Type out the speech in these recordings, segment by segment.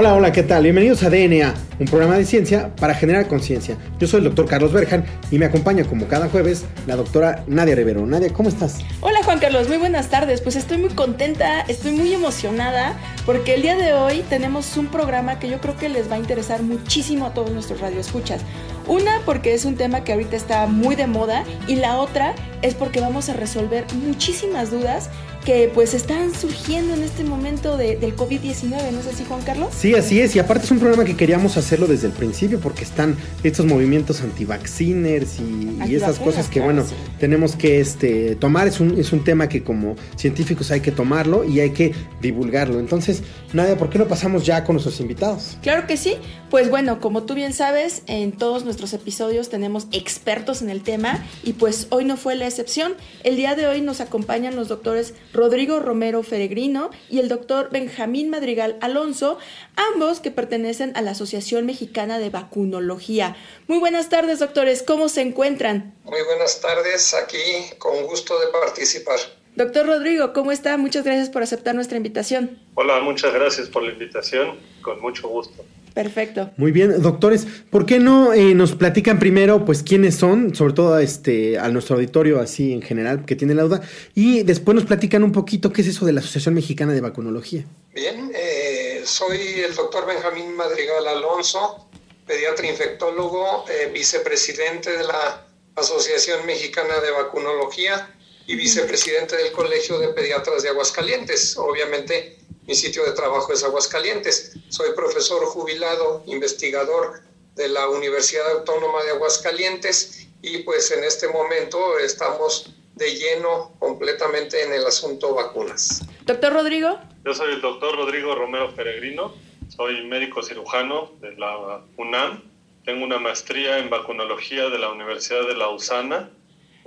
Hola, hola, ¿qué tal? Bienvenidos a DNA, un programa de ciencia para generar conciencia. Yo soy el doctor Carlos Berjan y me acompaña como cada jueves la doctora Nadia Rivero. Nadia, ¿cómo estás? Hola Juan Carlos, muy buenas tardes. Pues estoy muy contenta, estoy muy emocionada porque el día de hoy tenemos un programa que yo creo que les va a interesar muchísimo a todos nuestros radioescuchas. Una porque es un tema que ahorita está muy de moda y la otra es porque vamos a resolver muchísimas dudas que pues están surgiendo en este momento del COVID-19, ¿no es así Juan Carlos? Sí, así es, y aparte es un programa que queríamos hacerlo desde el principio porque están estos movimientos anti-vacciners y, y, esas cosas que bueno, tenemos que este, tomar, es un, es un tema que como científicos hay que tomarlo y hay que divulgarlo. Entonces, Nadia, ¿por qué no pasamos ya con nuestros invitados? Claro que sí, pues bueno, como tú bien sabes, en todos nuestros episodios tenemos expertos en el tema y pues hoy no fue la excepción. El día de hoy nos acompañan los doctores Rodrigo Romero Feregrino y el doctor Benjamín Madrigal Alonso, ambos que pertenecen a la Asociación Mexicana de Vacunología. Muy buenas tardes, doctores, ¿cómo se encuentran? Muy buenas tardes, aquí con gusto de participar. Doctor Rodrigo, ¿cómo está? Muchas gracias por aceptar nuestra invitación. Hola, muchas gracias por la invitación, con mucho gusto. Perfecto. Muy bien, doctores, ¿por qué no eh, nos platican primero, pues, quiénes son, sobre todo este, a nuestro auditorio así en general, que tiene la duda, y después nos platican un poquito qué es eso de la Asociación Mexicana de Vacunología? Bien, eh, soy el doctor Benjamín Madrigal Alonso, pediatra infectólogo, eh, vicepresidente de la Asociación Mexicana de Vacunología y vicepresidente del Colegio de Pediatras de Aguascalientes. Obviamente, mi sitio de trabajo es Aguascalientes. Soy profesor jubilado, investigador de la Universidad Autónoma de Aguascalientes y pues en este momento estamos de lleno completamente en el asunto vacunas. Doctor Rodrigo. Yo soy el doctor Rodrigo Romero Peregrino, soy médico cirujano de la UNAM, tengo una maestría en vacunología de la Universidad de Lausana,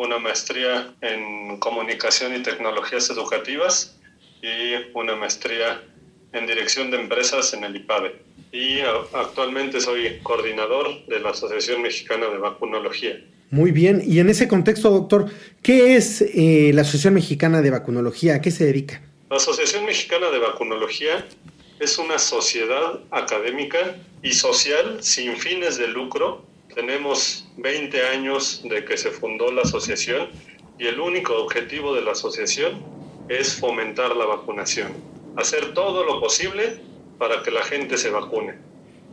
una maestría en comunicación y tecnologías educativas y una maestría en dirección de empresas en el IPADE. Y actualmente soy coordinador de la Asociación Mexicana de Vacunología. Muy bien, y en ese contexto, doctor, ¿qué es eh, la Asociación Mexicana de Vacunología? ¿A qué se dedica? La Asociación Mexicana de Vacunología es una sociedad académica y social sin fines de lucro. Tenemos 20 años de que se fundó la asociación y el único objetivo de la asociación es fomentar la vacunación, hacer todo lo posible para que la gente se vacune.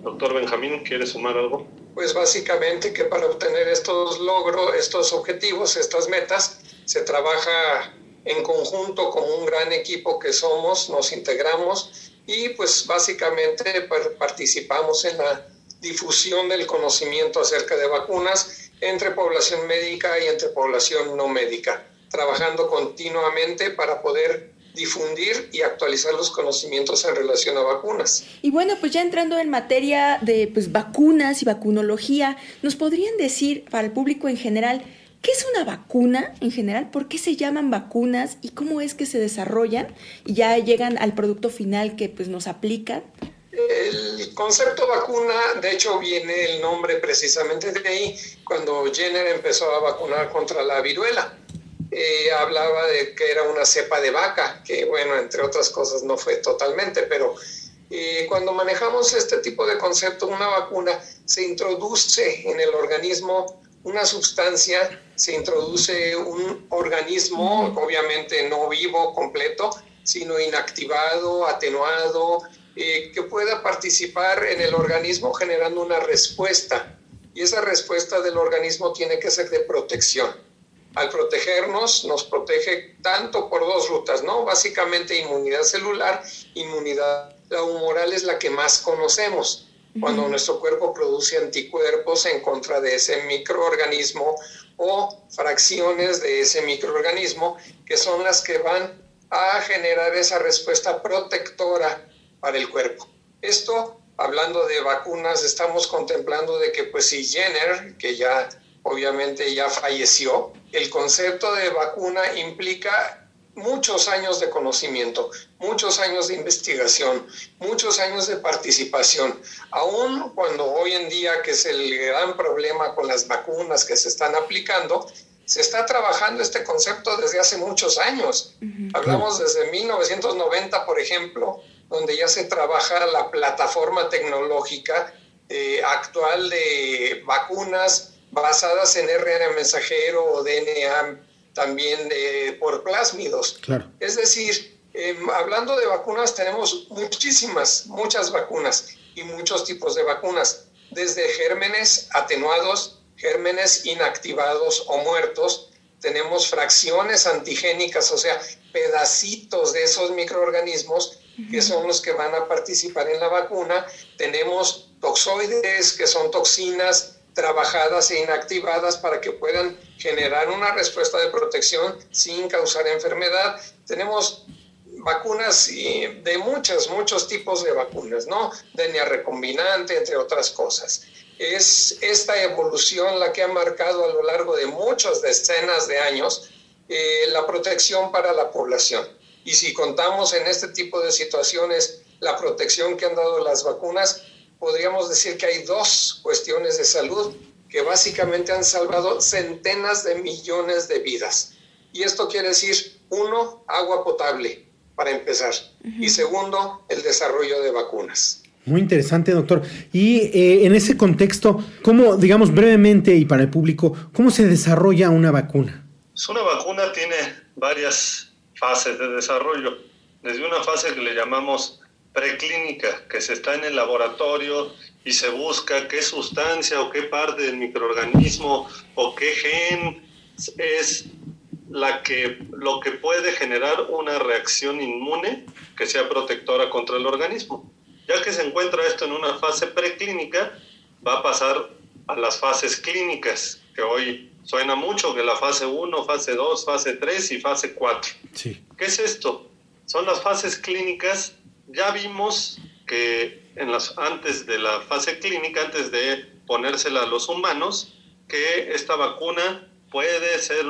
Doctor Benjamín, ¿quiere sumar algo? Pues básicamente que para obtener estos logros, estos objetivos, estas metas, se trabaja en conjunto como un gran equipo que somos, nos integramos y pues básicamente participamos en la difusión del conocimiento acerca de vacunas entre población médica y entre población no médica trabajando continuamente para poder difundir y actualizar los conocimientos en relación a vacunas. Y bueno, pues ya entrando en materia de pues, vacunas y vacunología, ¿nos podrían decir para el público en general qué es una vacuna en general? ¿Por qué se llaman vacunas y cómo es que se desarrollan y ya llegan al producto final que pues nos aplican? El concepto vacuna, de hecho, viene el nombre precisamente de ahí, cuando Jenner empezó a vacunar contra la viruela. Eh, hablaba de que era una cepa de vaca, que bueno, entre otras cosas no fue totalmente, pero eh, cuando manejamos este tipo de concepto, una vacuna, se introduce en el organismo una sustancia, se introduce un organismo, obviamente no vivo completo, sino inactivado, atenuado, eh, que pueda participar en el organismo generando una respuesta. Y esa respuesta del organismo tiene que ser de protección al protegernos, nos protege tanto por dos rutas, ¿no? Básicamente inmunidad celular, inmunidad, la humoral es la que más conocemos, cuando nuestro cuerpo produce anticuerpos en contra de ese microorganismo o fracciones de ese microorganismo, que son las que van a generar esa respuesta protectora para el cuerpo. Esto, hablando de vacunas, estamos contemplando de que pues si Jenner, que ya obviamente ya falleció. El concepto de vacuna implica muchos años de conocimiento, muchos años de investigación, muchos años de participación. Aún cuando hoy en día, que es el gran problema con las vacunas que se están aplicando, se está trabajando este concepto desde hace muchos años. Hablamos desde 1990, por ejemplo, donde ya se trabaja la plataforma tecnológica eh, actual de vacunas basadas en RNA mensajero o DNA también de, por plásmidos. Es decir, em, hablando de vacunas, tenemos muchísimas, muchas vacunas y muchos tipos de vacunas, desde gérmenes atenuados, gérmenes inactivados o muertos, tenemos fracciones antigénicas, o sea, pedacitos de esos microorganismos que son los que van a participar en la vacuna, tenemos toxoides, que son toxinas trabajadas e inactivadas para que puedan generar una respuesta de protección sin causar enfermedad. Tenemos vacunas de muchos, muchos tipos de vacunas, ¿no? DNA recombinante, entre otras cosas. Es esta evolución la que ha marcado a lo largo de muchas decenas de años eh, la protección para la población. Y si contamos en este tipo de situaciones la protección que han dado las vacunas, podríamos decir que hay dos cuestiones de salud que básicamente han salvado centenas de millones de vidas. Y esto quiere decir, uno, agua potable, para empezar. Y segundo, el desarrollo de vacunas. Muy interesante, doctor. Y eh, en ese contexto, ¿cómo, digamos brevemente y para el público, cómo se desarrolla una vacuna? Una vacuna tiene varias fases de desarrollo. Desde una fase que le llamamos preclínica, que se está en el laboratorio y se busca qué sustancia o qué parte del microorganismo o qué gen es la que, lo que puede generar una reacción inmune que sea protectora contra el organismo. Ya que se encuentra esto en una fase preclínica, va a pasar a las fases clínicas, que hoy suena mucho, que la fase 1, fase 2, fase 3 y fase 4. Sí. ¿Qué es esto? Son las fases clínicas ya vimos que en las, antes de la fase clínica, antes de ponérsela a los humanos, que esta vacuna puede ser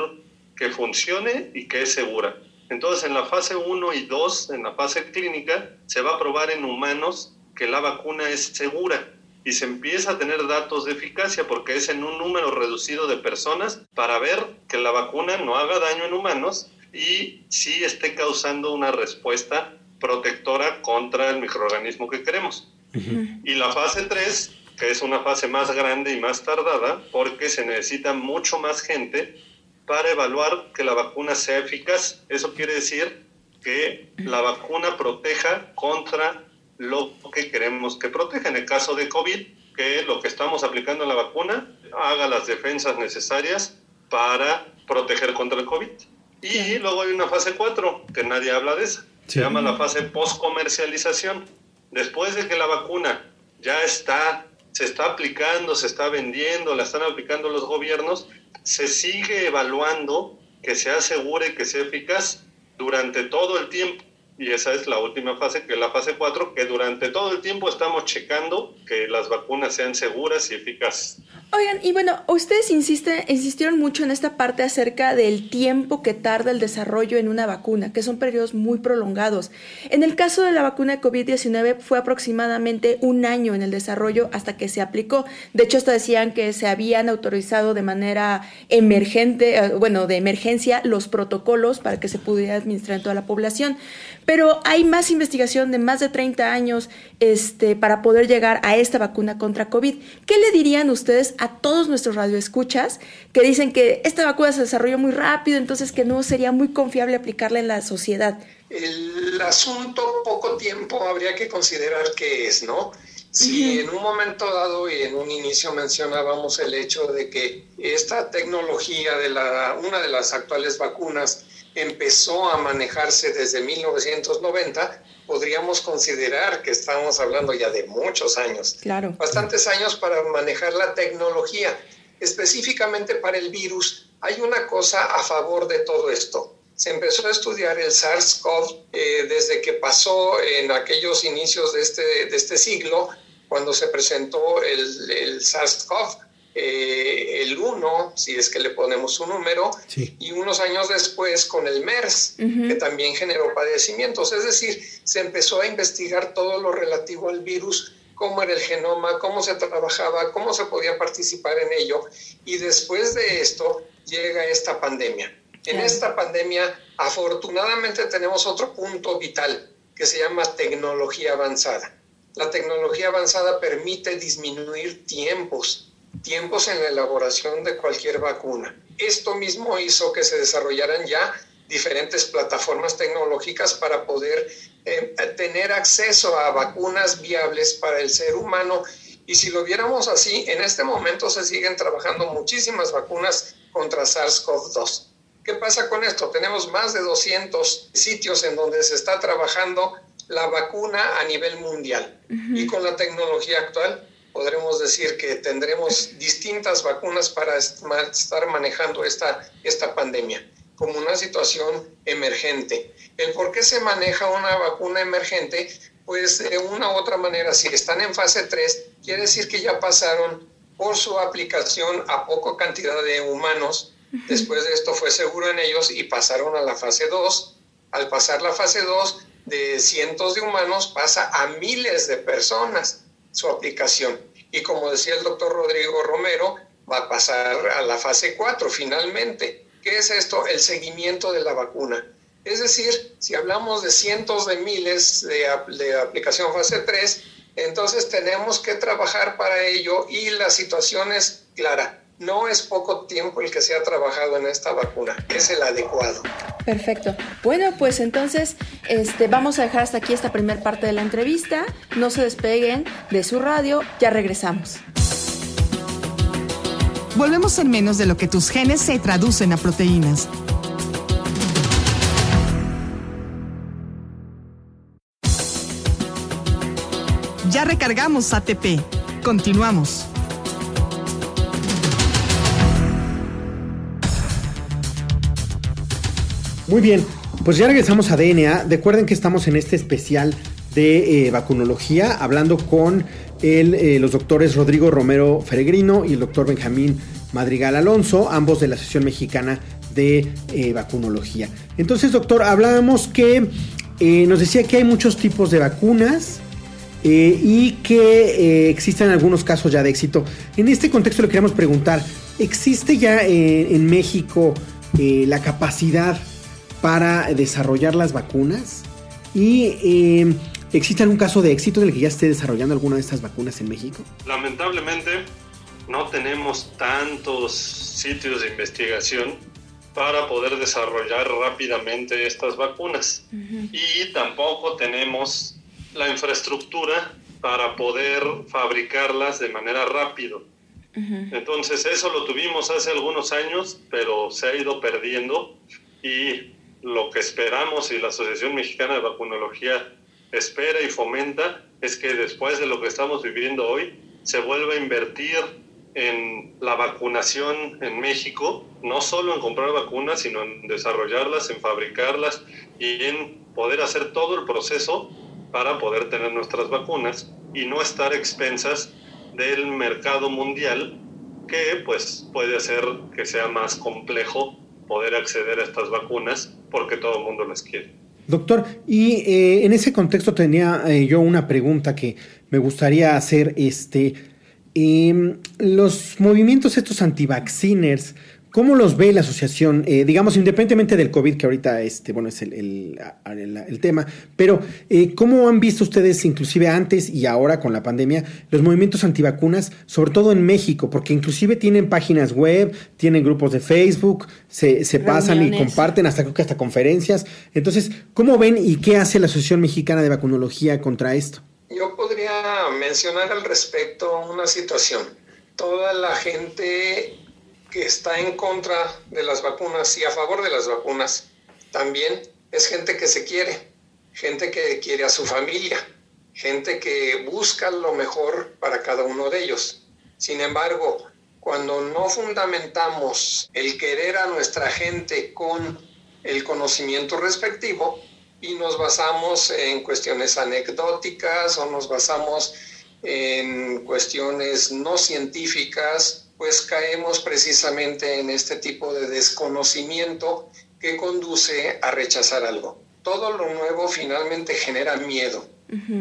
que funcione y que es segura. Entonces, en la fase 1 y 2, en la fase clínica, se va a probar en humanos que la vacuna es segura y se empieza a tener datos de eficacia porque es en un número reducido de personas para ver que la vacuna no haga daño en humanos y sí esté causando una respuesta protectora contra el microorganismo que queremos. Y la fase 3, que es una fase más grande y más tardada, porque se necesita mucho más gente para evaluar que la vacuna sea eficaz. Eso quiere decir que la vacuna proteja contra lo que queremos que proteja. En el caso de COVID, que lo que estamos aplicando en la vacuna haga las defensas necesarias para proteger contra el COVID. Y luego hay una fase 4, que nadie habla de esa, se llama la fase post-comercialización. Después de que la vacuna ya está, se está aplicando, se está vendiendo, la están aplicando los gobiernos, se sigue evaluando que sea segura y que sea eficaz durante todo el tiempo. Y esa es la última fase, que es la fase 4, que durante todo el tiempo estamos checando que las vacunas sean seguras y eficaces. Oigan, y bueno, ustedes insisten, insistieron mucho en esta parte acerca del tiempo que tarda el desarrollo en una vacuna, que son periodos muy prolongados. En el caso de la vacuna de COVID-19 fue aproximadamente un año en el desarrollo hasta que se aplicó. De hecho, hasta decían que se habían autorizado de manera emergente, eh, bueno, de emergencia, los protocolos para que se pudiera administrar en toda la población. Pero hay más investigación de más de 30 años este, para poder llegar a esta vacuna contra COVID. ¿Qué le dirían ustedes a todos nuestros radioescuchas que dicen que esta vacuna se desarrolló muy rápido, entonces que no sería muy confiable aplicarla en la sociedad? El asunto, poco tiempo, habría que considerar qué es, ¿no? Si en un momento dado y en un inicio mencionábamos el hecho de que esta tecnología de la, una de las actuales vacunas empezó a manejarse desde 1990, podríamos considerar que estamos hablando ya de muchos años. Claro. Bastantes años para manejar la tecnología. Específicamente para el virus, hay una cosa a favor de todo esto. Se empezó a estudiar el SARS-CoV eh, desde que pasó en aquellos inicios de este, de este siglo, cuando se presentó el, el SARS-CoV eh, el 1, si es que le ponemos un número, y unos años después con el MERS, que también generó padecimientos. Es decir, se empezó a investigar todo lo relativo al virus, cómo era el genoma, cómo se trabajaba, cómo se podía participar en ello, y después de esto llega esta pandemia. En esta pandemia, afortunadamente, tenemos otro punto vital que se llama tecnología avanzada. La tecnología avanzada permite disminuir tiempos, tiempos en la elaboración de cualquier vacuna. Esto mismo hizo que se desarrollaran ya diferentes plataformas tecnológicas para poder eh, tener acceso a vacunas viables para el ser humano. Y si lo viéramos así, en este momento se siguen trabajando muchísimas vacunas contra SARS-CoV-2. ¿Qué pasa con esto? Tenemos más de 200 sitios en donde se está trabajando la vacuna a nivel mundial. Y con la tecnología actual podremos decir que tendremos distintas vacunas para estar manejando esta, esta pandemia como una situación emergente. El por qué se maneja una vacuna emergente, pues de una u otra manera, si están en fase 3, quiere decir que ya pasaron por su aplicación a poca cantidad de humanos Después de esto fue seguro en ellos y pasaron a la fase 2. Al pasar la fase 2, de cientos de humanos pasa a miles de personas su aplicación. Y como decía el doctor Rodrigo Romero, va a pasar a la fase 4 finalmente. ¿Qué es esto? El seguimiento de la vacuna. Es decir, si hablamos de cientos de miles de, de aplicación fase 3, entonces tenemos que trabajar para ello y la situación es clara no es poco tiempo el que se ha trabajado en esta vacuna, es el adecuado. Perfecto. Bueno, pues entonces este, vamos a dejar hasta aquí esta primera parte de la entrevista. No se despeguen de su radio, ya regresamos. Volvemos en menos de lo que tus genes se traducen a proteínas. Ya recargamos ATP. Continuamos. Muy bien, pues ya regresamos a DNA. Recuerden que estamos en este especial de eh, vacunología, hablando con eh, los doctores Rodrigo Romero Feregrino y el doctor Benjamín Madrigal Alonso, ambos de la Asociación Mexicana de eh, Vacunología. Entonces, doctor, hablábamos que nos decía que hay muchos tipos de vacunas. y que existen algunos casos ya de éxito. En este contexto le queríamos preguntar, ¿existe ya en México la capacidad para desarrollar las vacunas y eh, ¿existe algún caso de éxito en el que ya esté desarrollando alguna de estas vacunas en México? Lamentablemente no tenemos tantos sitios de investigación para poder desarrollar rápidamente estas vacunas y tampoco tenemos la infraestructura para poder fabricarlas de manera rápida. Entonces eso lo tuvimos hace algunos años, pero se ha ido perdiendo y lo que esperamos y la Asociación Mexicana de Vacunología espera y fomenta es que después de lo que estamos viviendo hoy se vuelva a invertir en la vacunación en México, no solo en comprar vacunas, sino en desarrollarlas, en fabricarlas y en poder hacer todo el proceso para poder tener nuestras vacunas y no estar expensas del mercado mundial que pues puede hacer que sea más complejo poder acceder a estas vacunas porque todo el mundo las quiere. Doctor, y eh, en ese contexto tenía eh, yo una pregunta que me gustaría hacer. Este, em, los movimientos estos anti-vacciners, ¿Cómo los ve la asociación? Eh, digamos, independientemente del COVID, que ahorita este, bueno, es el, tema, pero eh, ¿cómo han visto ustedes, inclusive antes y ahora con la pandemia, los movimientos antivacunas, sobre todo en México? Porque inclusive tienen páginas web, tienen grupos de Facebook, se, pasan y comparten hasta creo que hasta conferencias. Entonces, ¿cómo ven y qué hace la Asociación Mexicana de Vacunología contra esto? Yo podría mencionar al respecto una situación. Toda la gente que está en contra de las vacunas y a favor de las vacunas también es gente que se quiere, gente que quiere a su familia, gente que busca lo mejor para cada uno de ellos. Sin embargo, cuando no fundamentamos el querer a nuestra gente con el conocimiento respectivo y nos basamos en cuestiones anecdóticas o nos basamos en cuestiones no científicas pues caemos precisamente en este tipo de desconocimiento que conduce a rechazar algo. Todo lo nuevo finalmente genera miedo,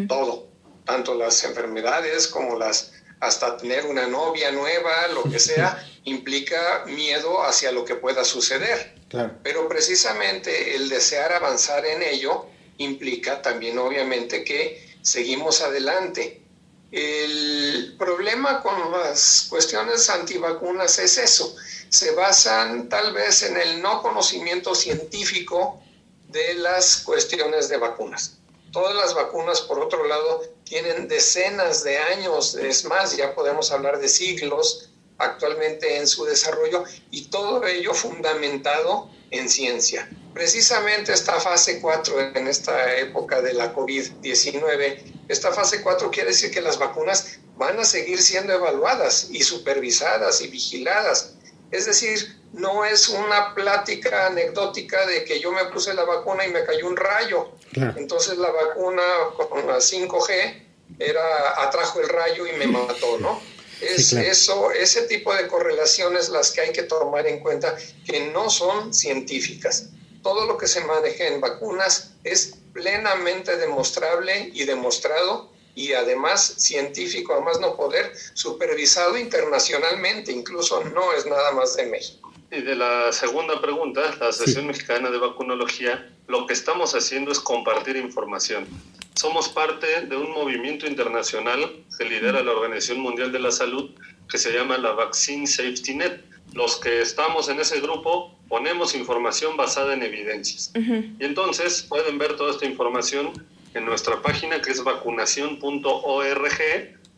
todo, tanto las enfermedades como las hasta tener una novia nueva, lo que sea, implica miedo hacia lo que pueda suceder. Pero precisamente el desear avanzar en ello implica también obviamente que seguimos adelante. El problema con las cuestiones antivacunas es eso. Se basan tal vez en el no conocimiento científico de las cuestiones de vacunas. Todas las vacunas, por otro lado, tienen decenas de años, es más, ya podemos hablar de siglos actualmente en su desarrollo y todo ello fundamentado en ciencia. Precisamente esta fase 4 en esta época de la COVID-19, esta fase 4 quiere decir que las vacunas van a seguir siendo evaluadas y supervisadas y vigiladas. Es decir, no es una plática anecdótica de que yo me puse la vacuna y me cayó un rayo. Entonces la vacuna con la 5G era atrajo el rayo y me mató, ¿no? Es eso, ese tipo de correlaciones las que hay que tomar en cuenta que no son científicas. Todo lo que se maneja en vacunas es plenamente demostrable y demostrado y además científico, además no poder, supervisado internacionalmente, incluso no es nada más de México. Y de la segunda pregunta, la Asociación Mexicana de Vacunología, lo que estamos haciendo es compartir información. Somos parte de un movimiento internacional que lidera la Organización Mundial de la Salud que se llama la Vaccine Safety Net. Los que estamos en ese grupo ponemos información basada en evidencias. Y entonces pueden ver toda esta información en nuestra página que es vacunación.org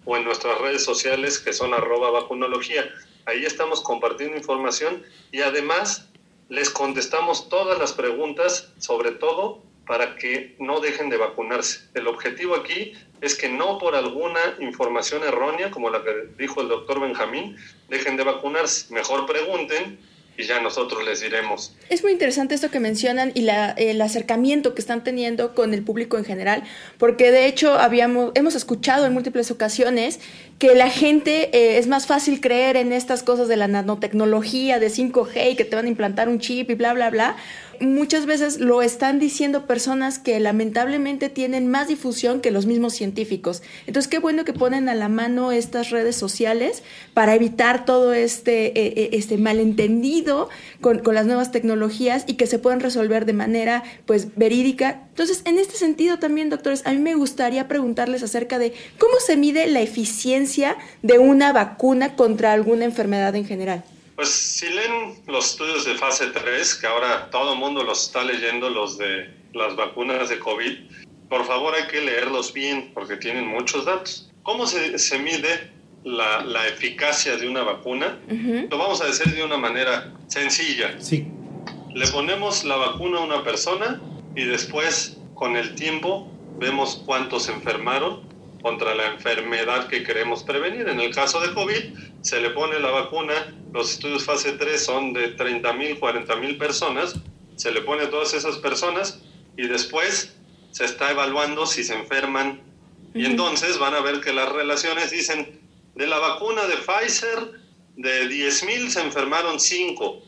o en nuestras redes sociales que son arroba vacunología. Ahí estamos compartiendo información y además les contestamos todas las preguntas, sobre todo para que no dejen de vacunarse. El objetivo aquí es que no por alguna información errónea, como la que dijo el doctor Benjamín, dejen de vacunarse. Mejor pregunten y ya nosotros les diremos. Es muy interesante esto que mencionan y la, el acercamiento que están teniendo con el público en general, porque de hecho habíamos, hemos escuchado en múltiples ocasiones que la gente eh, es más fácil creer en estas cosas de la nanotecnología, de 5G y que te van a implantar un chip y bla, bla, bla muchas veces lo están diciendo personas que lamentablemente tienen más difusión que los mismos científicos. Entonces, qué bueno que ponen a la mano estas redes sociales para evitar todo este, eh, eh, este malentendido con, las nuevas tecnologías y que se puedan resolver de manera pues verídica. Entonces, en este sentido también, doctores, a mí me gustaría preguntarles acerca de cómo se mide la eficiencia de una vacuna contra alguna enfermedad en general. Pues si leen los estudios de fase 3, que ahora todo el mundo los está leyendo, los de las vacunas de COVID, por favor hay que leerlos bien porque tienen muchos datos. ¿Cómo se, se mide la, la, eficacia de una vacuna? Lo vamos a decir de una manera sencilla. Sí. Le ponemos la vacuna a una persona y después, con el tiempo, vemos cuántos enfermaron contra la enfermedad que queremos prevenir. En el caso de COVID, se le pone la vacuna, los estudios fase 3 son de 30 mil, 40 mil personas, se le pone a todas esas personas y después se está evaluando si se enferman. Y entonces van a ver que las relaciones dicen, de la vacuna de Pfizer, de 10 mil se enfermaron 5.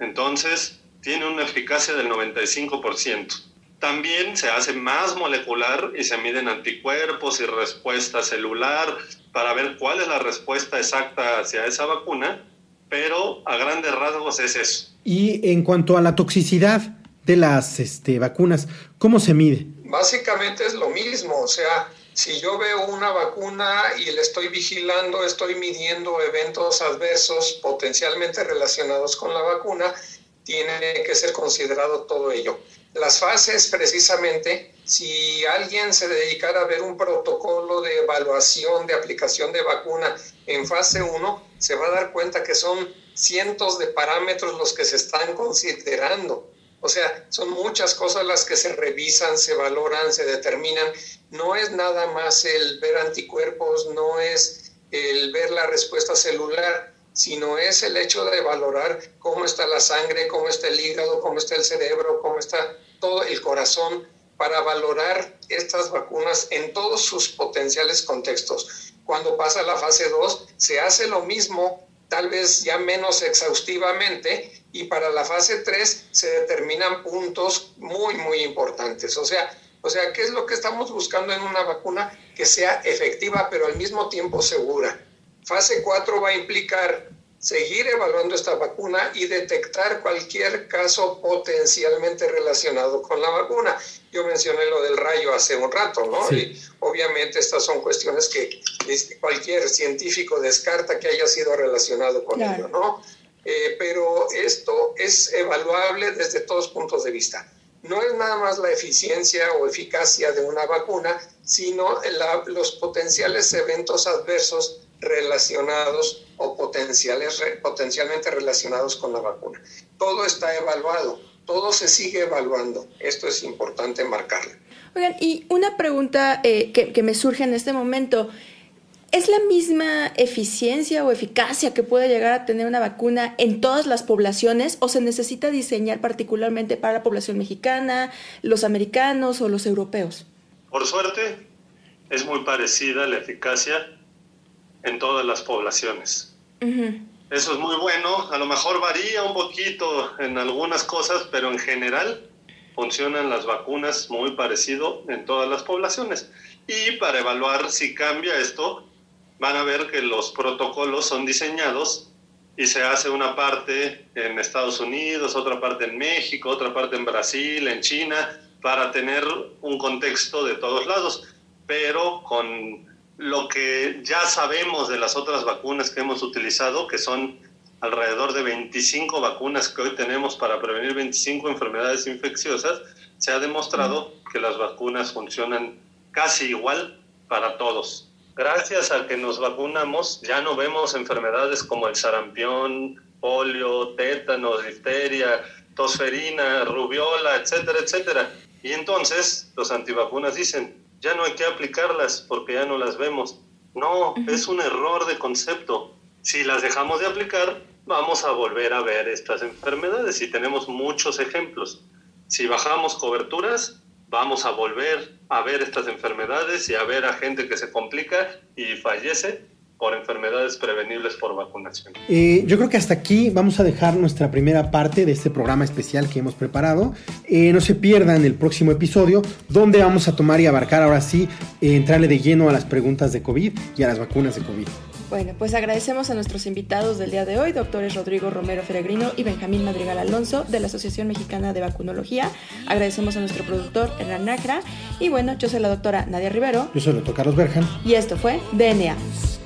Entonces, tiene una eficacia del 95%. También se hace más molecular y se miden anticuerpos y respuesta celular para ver cuál es la respuesta exacta hacia esa vacuna, pero a grandes rasgos es eso. Y en cuanto a la toxicidad de las este, vacunas, ¿cómo se mide? Básicamente es lo mismo, o sea, si yo veo una vacuna y le estoy vigilando, estoy midiendo eventos adversos potencialmente relacionados con la vacuna, tiene que ser considerado todo ello. Las fases, precisamente, si alguien se dedicara a ver un protocolo de evaluación de aplicación de vacuna en fase 1, se va a dar cuenta que son cientos de parámetros los que se están considerando. O sea, son muchas cosas las que se revisan, se valoran, se determinan. No es nada más el ver anticuerpos, no es el ver la respuesta celular, sino es el hecho de valorar cómo está la sangre, cómo está el hígado, cómo está el cerebro, cómo está todo el corazón para valorar estas vacunas en todos sus potenciales contextos. Cuando pasa la fase 2, se hace lo mismo tal vez ya menos exhaustivamente, y para la fase 3 se determinan puntos muy, muy importantes. O sea, o sea, ¿qué es lo que estamos buscando en una vacuna? Que sea efectiva, pero al mismo tiempo segura. Fase 4 va a implicar seguir evaluando esta vacuna y detectar cualquier caso potencialmente relacionado con la vacuna. Yo mencioné lo del rayo hace un rato, ¿no? Y obviamente estas son cuestiones que cualquier científico descarta que haya sido relacionado con ello, ¿no? Eh, pero esto es evaluable desde todos puntos de vista no es nada más la eficiencia o eficacia de una vacuna, sino los potenciales eventos adversos relacionados o potenciales, potencialmente relacionados con la vacuna. Todo está evaluado, todo se sigue evaluando. Esto es importante marcarlo. Oigan, y una pregunta eh, que, que me surge en este momento. ¿Es la misma eficiencia o eficacia que puede llegar a tener una vacuna en todas las poblaciones o se necesita diseñar particularmente para la población mexicana, los americanos o los europeos? Por suerte, es muy parecida la eficacia en todas las poblaciones. Eso es muy bueno, a lo mejor varía un poquito en algunas cosas, pero en general funcionan las vacunas muy parecido en todas las poblaciones. Y para evaluar si cambia esto, van a ver que los protocolos son diseñados y se hace una parte en Estados Unidos, otra parte en México, otra parte en Brasil, en China, para tener un contexto de todos lados, pero con lo que ya sabemos de las otras vacunas que hemos utilizado, que son alrededor de 25 vacunas que hoy tenemos para prevenir 25 enfermedades infecciosas, se ha demostrado que las vacunas funcionan casi igual para todos gracias a que nos vacunamos, ya no vemos enfermedades como el sarampión, polio, tétanos, difteria, tosferina, rubiola, etcétera, etcétera. Y entonces los antivacunas dicen, ya no hay que aplicarlas porque ya no las vemos. No, es un error de concepto. Si las dejamos de aplicar, vamos a volver a ver estas enfermedades y tenemos muchos ejemplos. Si bajamos coberturas, vamos a volver a ver estas enfermedades y a ver a gente que se complica y fallece por enfermedades prevenibles por vacunación. Eh, yo creo que hasta aquí vamos a dejar nuestra primera parte de este programa especial que hemos preparado. Eh, no se pierdan el próximo episodio donde vamos a tomar y abarcar ahora sí, eh, entrarle de lleno a las preguntas de COVID y a las vacunas de COVID. Bueno, pues agradecemos a nuestros invitados del día de hoy, doctores Rodrigo Romero Feregrino y Benjamín Madrigal Alonso de la Asociación Mexicana de Vacunología. Agradecemos a nuestro productor Hernán Nacra. Y bueno, yo soy la doctora Nadia Rivero. Yo soy el doctor Carlos Berjan. Y esto fue DNA. DNA.